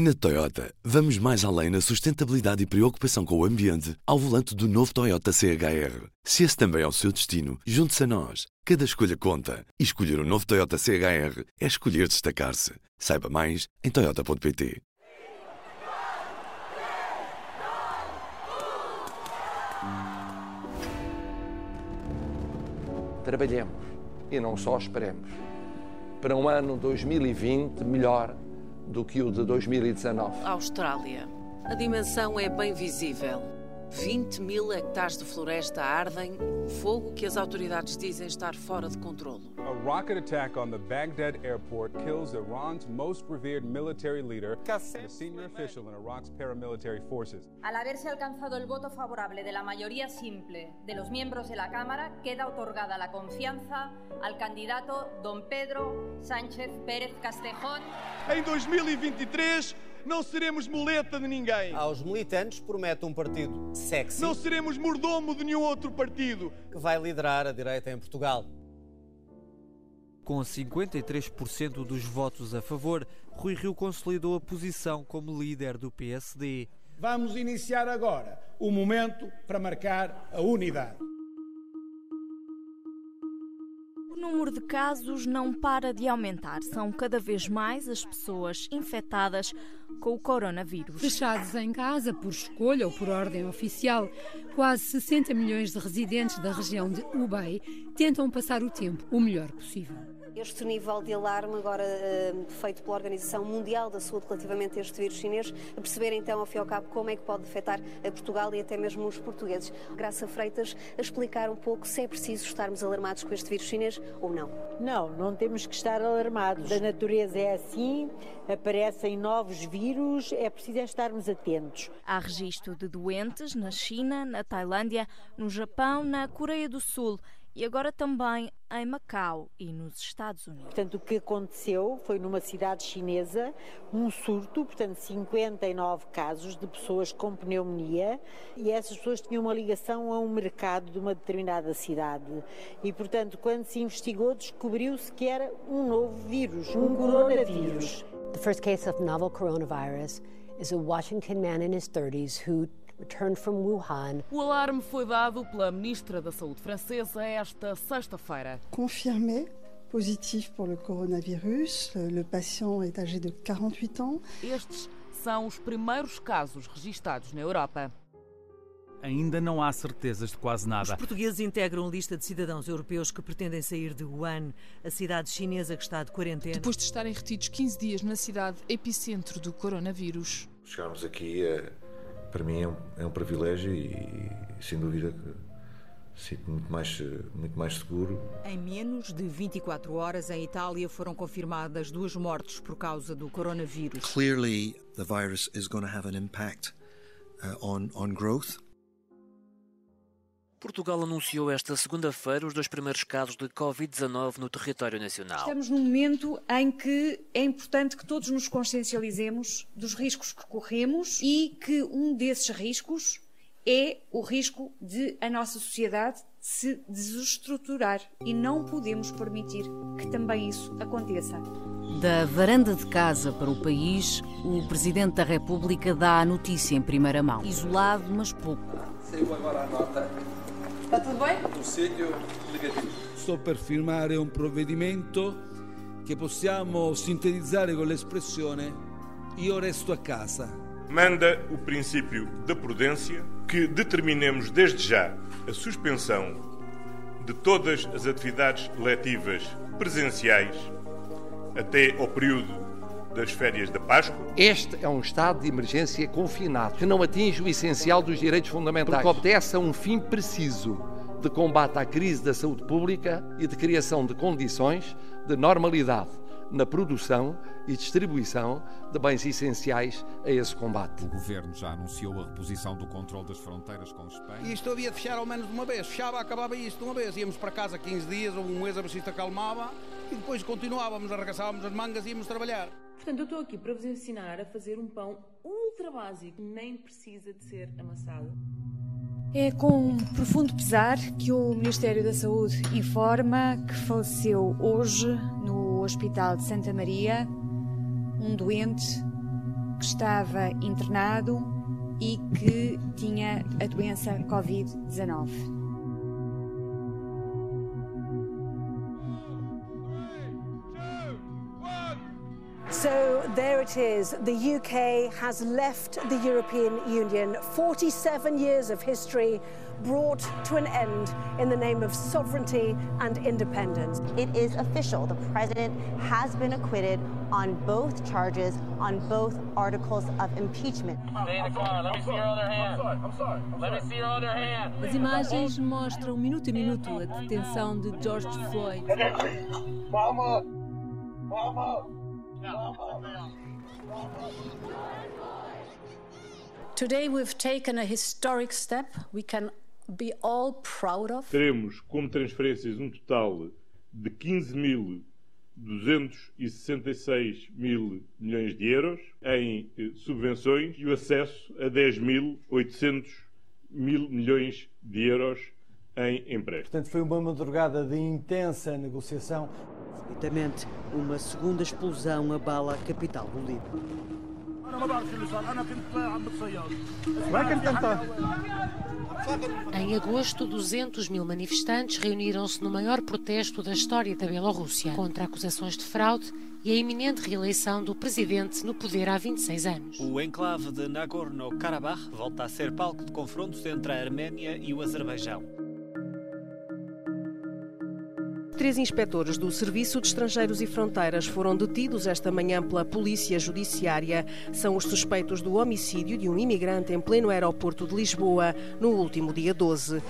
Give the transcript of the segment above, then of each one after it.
Na Toyota, vamos mais além na sustentabilidade e preocupação com o ambiente ao volante do novo Toyota CHR. Se esse também é o seu destino, junte-se a nós. Cada escolha conta. E escolher o um novo Toyota CHR é escolher destacar-se. Saiba mais em Toyota.pt. Trabalhemos e não só esperemos para um ano 2020 melhor do que o de 2019. Austrália. A dimensão é bem visível. 20 mil hectares de floresta ardem, fogo que as autoridades dizem estar fora de controlo. A rocket attack on the Baghdad airport kills Iran's most revered military leader and a senior official in Iraq's paramilitary forces. Al haberse alcanzado el voto favorable de la mayoría simple de los miembros de la Cámara, queda otorgada la confianza al candidato don Pedro Sánchez Pérez Castejón. En 2023 não seremos muleta de ninguém. Aos militantes promete um partido sexy. Não seremos mordomo de nenhum outro partido. Que vai liderar a direita em Portugal. Com 53% dos votos a favor, Rui Rio consolidou a posição como líder do PSD. Vamos iniciar agora o momento para marcar a unidade. O número de casos não para de aumentar. São cada vez mais as pessoas infectadas com o coronavírus. Fechados em casa por escolha ou por ordem oficial, quase 60 milhões de residentes da região de Hubei tentam passar o tempo o melhor possível. Este nível de alarme, agora uh, feito pela Organização Mundial da Saúde relativamente a este vírus chinês, a perceber então, ao fim e ao cabo, como é que pode afetar a Portugal e até mesmo os portugueses. Graça Freitas a explicar um pouco se é preciso estarmos alarmados com este vírus chinês ou não. Não, não temos que estar alarmados. A natureza é assim, aparecem novos vírus, é preciso estarmos atentos. Há registro de doentes na China, na Tailândia, no Japão, na Coreia do Sul e agora também em Macau e nos Estados Unidos. Portanto, o que aconteceu foi numa cidade chinesa um surto, portanto, 59 casos de pessoas com pneumonia e essas pessoas tinham uma ligação a um mercado de uma determinada cidade. E, portanto, quando se investigou, descobriu-se que era um novo vírus, um coronavírus. The first case of novel coronavirus is a Washington man in his 30s who returned from Wuhan. O alarme foi dado pela ministra da Saúde francesa esta sexta-feira. Confirmé positif pour le coronavirus. Le patient est âgé de 48 ans. Estes são os primeiros casos registados na Europa. Ainda não há certezas de quase nada. Os portugueses integram lista de cidadãos europeus que pretendem sair de Wuhan, a cidade chinesa que está de quarentena. Depois de estarem retidos 15 dias na cidade epicentro do coronavírus. Chegarmos aqui é para mim é um, é um privilégio e, e, sem dúvida que sinto muito mais, muito mais seguro. Em menos de 24 horas, em Itália foram confirmadas duas mortes por causa do coronavírus. Clearly, the virus is going to have an impact uh, on, on growth. Portugal anunciou esta segunda-feira os dois primeiros casos de Covid-19 no território nacional. Estamos num momento em que é importante que todos nos consciencializemos dos riscos que corremos e que um desses riscos é o risco de a nossa sociedade se desestruturar e não podemos permitir que também isso aconteça. Da varanda de casa para o país, o Presidente da República dá a notícia em primeira mão. Isolado, mas pouco. Saiu agora a nota Está tudo bem? do segno negativo. Sto per firmare un provvedimento che possiamo sintetizzare con l'espressione io resto a casa. Manda o princípio da prudência que determinemos desde já a suspensão de todas as atividades letivas presenciais até ao período das férias da Páscoa. Este é um estado de emergência confinado, que não atinge o essencial dos direitos fundamentais, porque obedece a um fim preciso de combate à crise da saúde pública e de criação de condições de normalidade na produção e distribuição de bens essenciais a esse combate. O governo já anunciou a reposição do controle das fronteiras com Espanha. E isto havia de fechar ao menos de uma vez. Fechava, acabava isto de uma vez. Íamos para casa 15 dias ou um mês a se acalmava e depois continuávamos, arregaçávamos as mangas e íamos trabalhar. Portanto, eu estou aqui para vos ensinar a fazer um pão ultra básico, nem precisa de ser amassado. É com profundo pesar que o Ministério da Saúde informa que faleceu hoje no Hospital de Santa Maria um doente que estava internado e que tinha a doença Covid-19. So there it is. The UK has left the European Union. 47 years of history brought to an end in the name of sovereignty and independence. It is official. The president has been acquitted on both charges, on both articles of impeachment. As imagens mostram minuto a minuto a detenção de George Floyd. Mama! Mama! Today we've taken a historic step we can be all proud of. Teremos como transferências um total de 15.266 mil milhões de euros em eh, subvenções e o acesso a 10.800 mil milhões de euros em empréstimos. Portanto, foi uma madrugada de intensa negociação. Subitamente, uma segunda explosão abala a capital do Líbano. Em agosto, 200 mil manifestantes reuniram-se no maior protesto da história da Bielorrússia contra acusações de fraude e a iminente reeleição do presidente no poder há 26 anos. O enclave de Nagorno-Karabakh volta a ser palco de confrontos entre a Arménia e o Azerbaijão. Três inspectores do Serviço de Estrangeiros e Fronteiras foram detidos esta manhã pela Polícia Judiciária. São os suspeitos do homicídio de um imigrante em pleno aeroporto de Lisboa no último dia 12.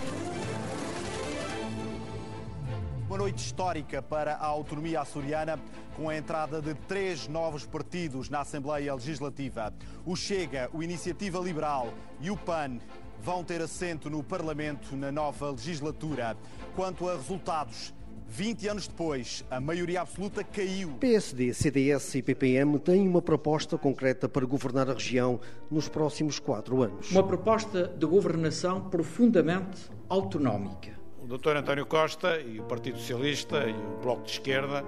Uma noite histórica para a autonomia açoriana, com a entrada de três novos partidos na Assembleia Legislativa. O Chega, o Iniciativa Liberal e o PAN vão ter assento no Parlamento na nova legislatura. Quanto a resultados, 20 anos depois, a maioria absoluta caiu. PSD, CDS e PPM têm uma proposta concreta para governar a região nos próximos quatro anos. Uma proposta de governação profundamente autonómica. O Dr. António Costa e o Partido Socialista e o Bloco de Esquerda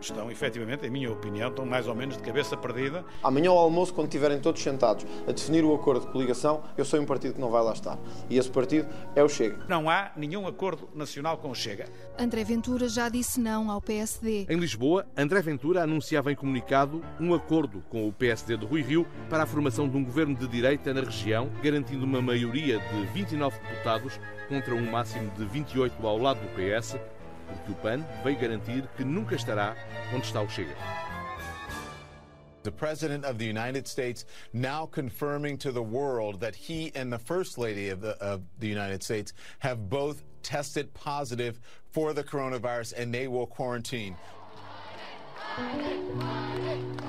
estão, efetivamente, em minha opinião, estão mais ou menos de cabeça perdida. Amanhã ao almoço, quando estiverem todos sentados a definir o acordo de coligação, eu sou um partido que não vai lá estar. E esse partido é o Chega. Não há nenhum acordo nacional com o Chega. André Ventura já disse não ao PSD. Em Lisboa, André Ventura anunciava em comunicado um acordo com o PSD de Rui Rio para a formação de um governo de direita na região, garantindo uma maioria de 29 deputados contra um máximo de 28 ao lado do PS, porque o PAN veio garantir que nunca estará onde está o Chega. The President of the United States now confirming to the world that he and the First Lady of the, of the United States have both tested positive for the coronavirus and they will quarantine.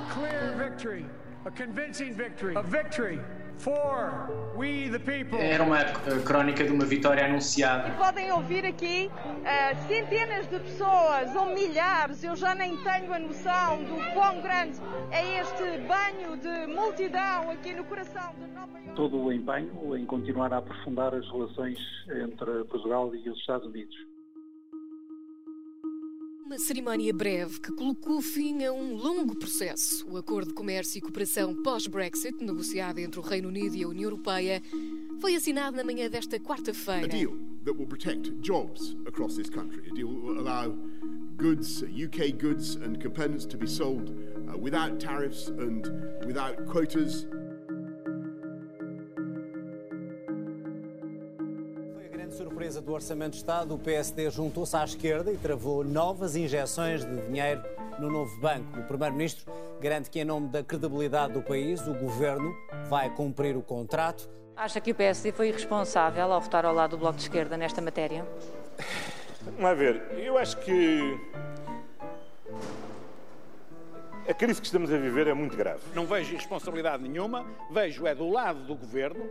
Clear victory, a convincing victory, a victory for we the people. Era uma crónica de uma vitória anunciada. E podem ouvir aqui uh, centenas de pessoas ou milhares, eu já nem tenho a noção do quão grande é este banho de multidão aqui no coração de Nova Iorque. Todo o empenho em continuar a aprofundar as relações entre Portugal e os Estados Unidos. Uma cerimónia breve que colocou fim a um longo processo. O Acordo de Comércio e Cooperação pós-Brexit, negociado entre o Reino Unido e a União Europeia, foi assinado na manhã desta quarta-feira. A deal that will protect jobs across this country. A deal will allow goods, UK goods and components to be sold uh, without tariffs and without quotas. Do Orçamento de Estado, o PSD juntou-se à esquerda e travou novas injeções de dinheiro no novo banco. O Primeiro-Ministro garante que, em nome da credibilidade do país, o governo vai cumprir o contrato. Acha que o PSD foi irresponsável ao votar ao lado do Bloco de Esquerda nesta matéria? Vamos ver, eu acho que a crise que estamos a viver é muito grave. Não vejo irresponsabilidade nenhuma, vejo é do lado do governo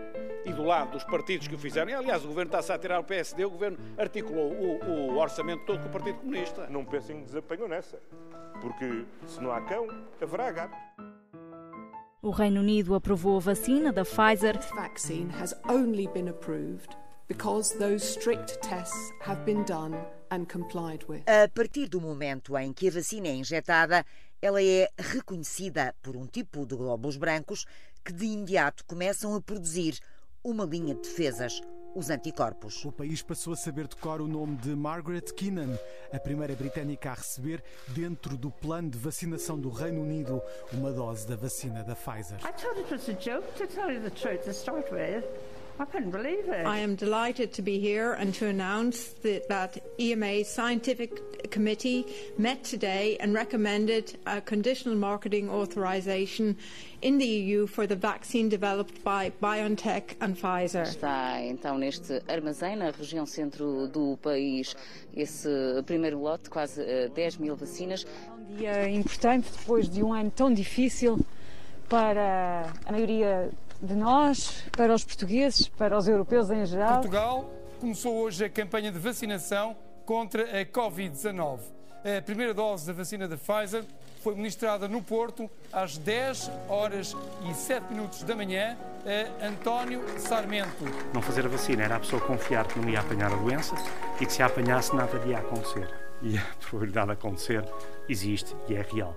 e do lado dos partidos que o fizeram. E, aliás, o governo está-se a tirar o PSD, o governo articulou o, o, orçamento todo com o Partido Comunista. Não pensem que desapanham nessa, porque se não há cão, haverá gato. O Reino Unido aprovou a vacina da Pfizer. This vaccine has only been approved because those strict tests have been done and complied with. A partir do momento em que a vacina é injetada, Ela é reconhecida por um tipo de glóbulos brancos que de imediato começam a produzir uma linha de defesas os anticorpos. O país passou a saber de cor o nome de Margaret Keenan, a primeira britânica a receber, dentro do plano de vacinação do Reino Unido, uma dose da vacina da Pfizer. I thought it was a joke to tell you the truth to start with. I couldn't believe it. I am delighted to be here and to announce that, that EMA scientific committee met today and recommended a conditional marketing authorization in the EU for the vaccine developed by BioNTech and Pfizer. Está então neste armazém na região centro do país esse primeiro lote, quase 10 eh, mil vacinas. Um dia importante depois de um ano tão difícil para a maioria de nós, para os portugueses, para os europeus em geral. Portugal começou hoje a campanha de vacinação contra a Covid-19. A primeira dose da vacina da Pfizer foi ministrada no Porto às 10 horas e 7 minutos da manhã a António Sarmento. Não fazer a vacina era a pessoa confiar que não ia apanhar a doença e que se a apanhasse nada ia acontecer. E a probabilidade de acontecer existe e é real.